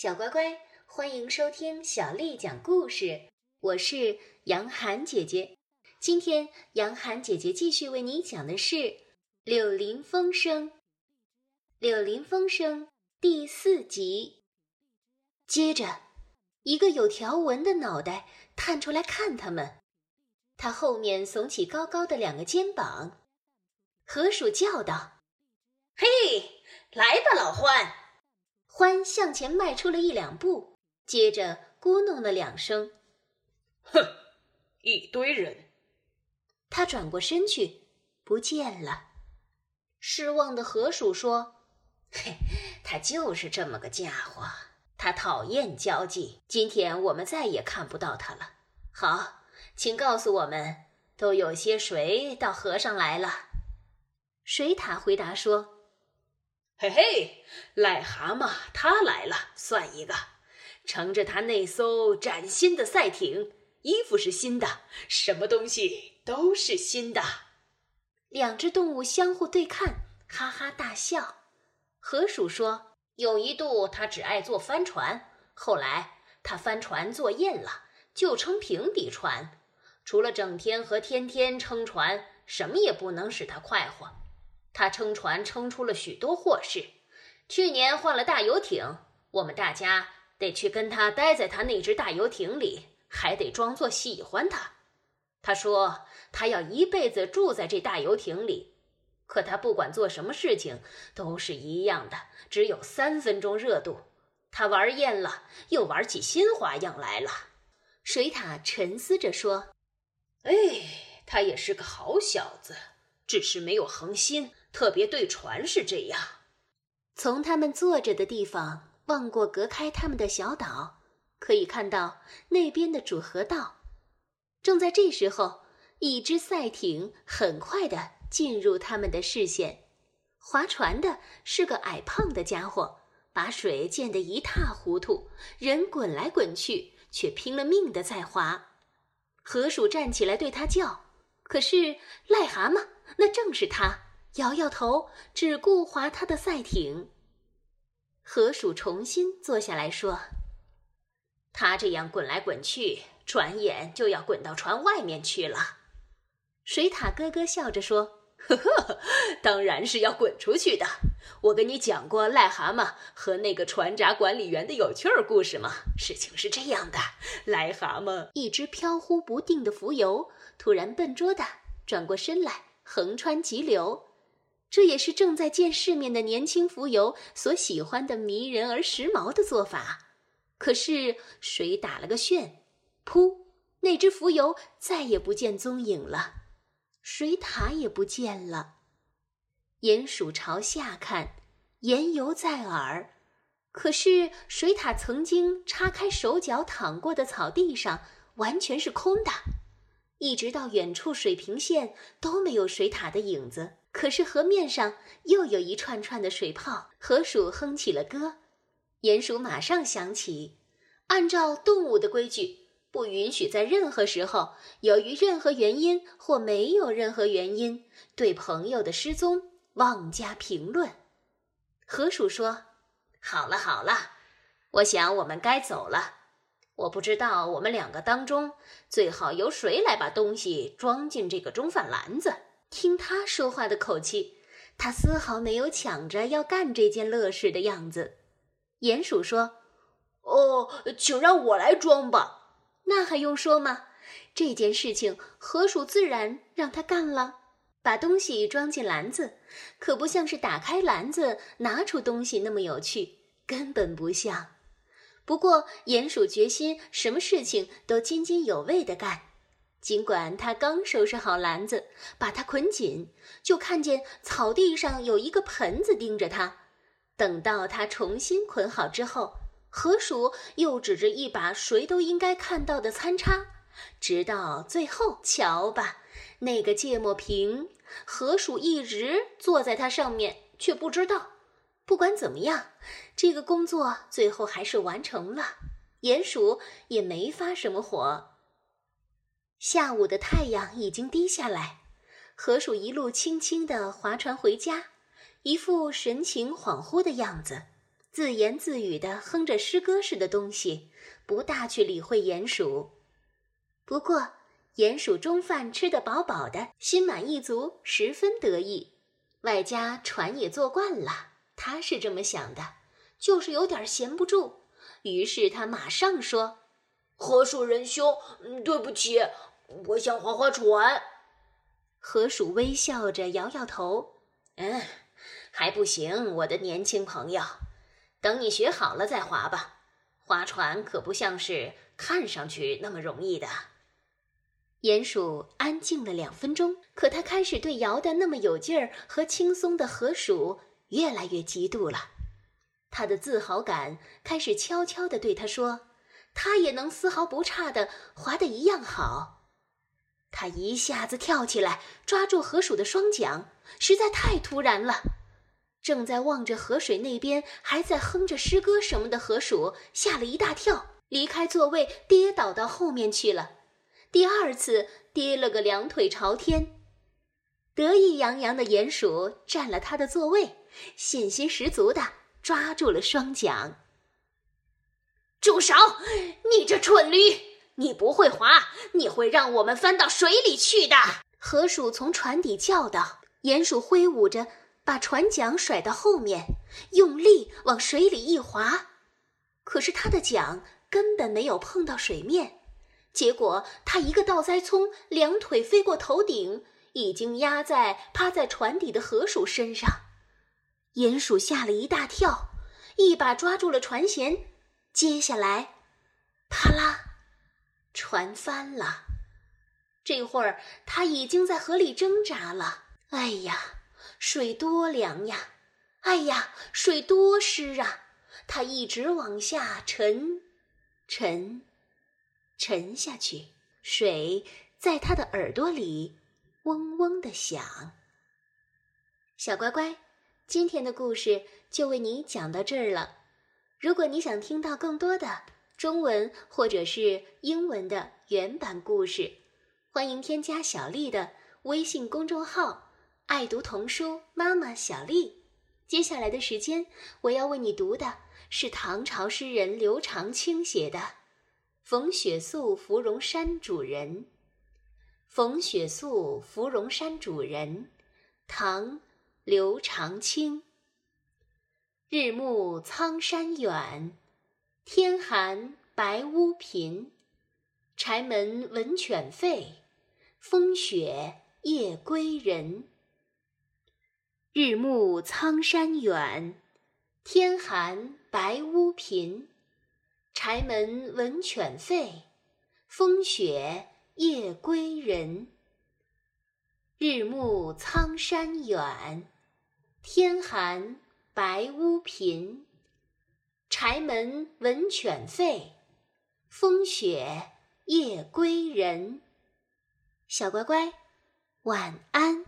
小乖乖，欢迎收听小丽讲故事。我是杨涵姐姐。今天，杨涵姐姐继续为你讲的是《柳林风声》。《柳林风声》第四集。接着，一个有条纹的脑袋探出来看他们，他后面耸起高高的两个肩膀。河鼠叫道：“嘿，来吧，老獾！”獾向前迈出了一两步，接着咕哝了两声：“哼，一堆人。”他转过身去，不见了。失望的河鼠说：“嘿，他就是这么个家伙，他讨厌交际。今天我们再也看不到他了。好，请告诉我们，都有些谁到河上来了？”水獭回答说。嘿嘿，癞蛤蟆他来了，算一个。乘着他那艘崭新的赛艇，衣服是新的，什么东西都是新的。两只动物相互对看，哈哈大笑。河鼠说：“有一度他只爱坐帆船，后来他帆船坐厌了，就撑平底船。除了整天和天天撑船，什么也不能使他快活。”他撑船撑出了许多祸事，去年换了大游艇，我们大家得去跟他待在他那只大游艇里，还得装作喜欢他。他说他要一辈子住在这大游艇里，可他不管做什么事情都是一样的，只有三分钟热度。他玩厌了，又玩起新花样来了。水獭沉思着说：“哎，他也是个好小子，只是没有恒心。”特别对船是这样。从他们坐着的地方望过隔开他们的小岛，可以看到那边的主河道。正在这时候，一只赛艇很快的进入他们的视线。划船的是个矮胖的家伙，把水溅得一塌糊涂，人滚来滚去，却拼了命的在划。河鼠站起来对他叫，可是癞蛤蟆那正是他。摇摇头，只顾划他的赛艇。河鼠重新坐下来说：“他这样滚来滚去，转眼就要滚到船外面去了。”水獭咯咯笑着说：“呵呵，当然是要滚出去的。我跟你讲过癞蛤蟆和那个船闸管理员的有趣儿故事吗？事情是这样的：癞蛤蟆一只飘忽不定的浮游，突然笨拙的转过身来，横穿急流。”这也是正在见世面的年轻浮游所喜欢的迷人而时髦的做法。可是水打了个旋，噗，那只浮游再也不见踪影了，水獭也不见了。鼹鼠朝下看，言犹在耳。可是水獭曾经叉开手脚躺过的草地上完全是空的，一直到远处水平线都没有水獭的影子。可是河面上又有一串串的水泡，河鼠哼起了歌。鼹鼠马上想起，按照动物的规矩，不允许在任何时候，由于任何原因或没有任何原因，对朋友的失踪妄加评论。河鼠说：“好了好了，我想我们该走了。我不知道我们两个当中最好由谁来把东西装进这个中饭篮子。”听他说话的口气，他丝毫没有抢着要干这件乐事的样子。鼹鼠说：“哦，请让我来装吧。”那还用说吗？这件事情，河鼠自然让他干了。把东西装进篮子，可不像是打开篮子拿出东西那么有趣，根本不像。不过，鼹鼠决心什么事情都津津有味地干。尽管他刚收拾好篮子，把它捆紧，就看见草地上有一个盆子盯着他。等到他重新捆好之后，河鼠又指着一把谁都应该看到的餐叉，直到最后，瞧吧，那个芥末瓶，河鼠一直坐在它上面，却不知道。不管怎么样，这个工作最后还是完成了，鼹鼠也没发什么火。下午的太阳已经低下来，河鼠一路轻轻地划船回家，一副神情恍惚的样子。自言自语的哼着诗歌似的东西，不大去理会鼹鼠。不过，鼹鼠中饭吃得饱饱的，心满意足，十分得意。外加船也坐惯了，他是这么想的，就是有点闲不住。于是他马上说：“河鼠仁兄，对不起，我想划划船。”河鼠微笑着摇摇头：“嗯，还不行，我的年轻朋友，等你学好了再划吧。划船可不像是看上去那么容易的。”鼹鼠安静了两分钟，可他开始对摇得那么有劲儿和轻松的河鼠越来越嫉妒了。他的自豪感开始悄悄地对他说：“他也能丝毫不差地划得一样好。”他一下子跳起来，抓住河鼠的双桨，实在太突然了。正在望着河水那边，还在哼着诗歌什么的河鼠吓了一大跳，离开座位，跌倒到后面去了。第二次跌了个两腿朝天。得意洋洋的鼹鼠占了他的座位，信心十足的。抓住了双桨。住手！你这蠢驴，你不会划，你会让我们翻到水里去的。河鼠从船底叫道。鼹鼠挥舞着，把船桨甩到后面，用力往水里一划。可是他的桨根本没有碰到水面，结果他一个倒栽葱，两腿飞过头顶，已经压在趴在船底的河鼠身上。鼹鼠吓了一大跳，一把抓住了船舷，接下来，啪啦，船翻了。这会儿他已经在河里挣扎了。哎呀，水多凉呀！哎呀，水多湿啊！他一直往下沉，沉，沉下去。水在他的耳朵里嗡嗡的响。小乖乖。今天的故事就为你讲到这儿了。如果你想听到更多的中文或者是英文的原版故事，欢迎添加小丽的微信公众号“爱读童书妈妈小丽”。接下来的时间，我要为你读的是唐朝诗人刘长卿写的《逢雪宿芙蓉山主人》。《逢雪宿芙蓉山主人》，唐。刘长卿。日暮苍山远，天寒白屋贫。柴门闻犬吠，风雪夜归人。日暮苍山远，天寒白屋贫。柴门闻犬吠，风雪夜归人。日暮苍山远。天寒白屋贫，柴门闻犬吠，风雪夜归人。小乖乖，晚安。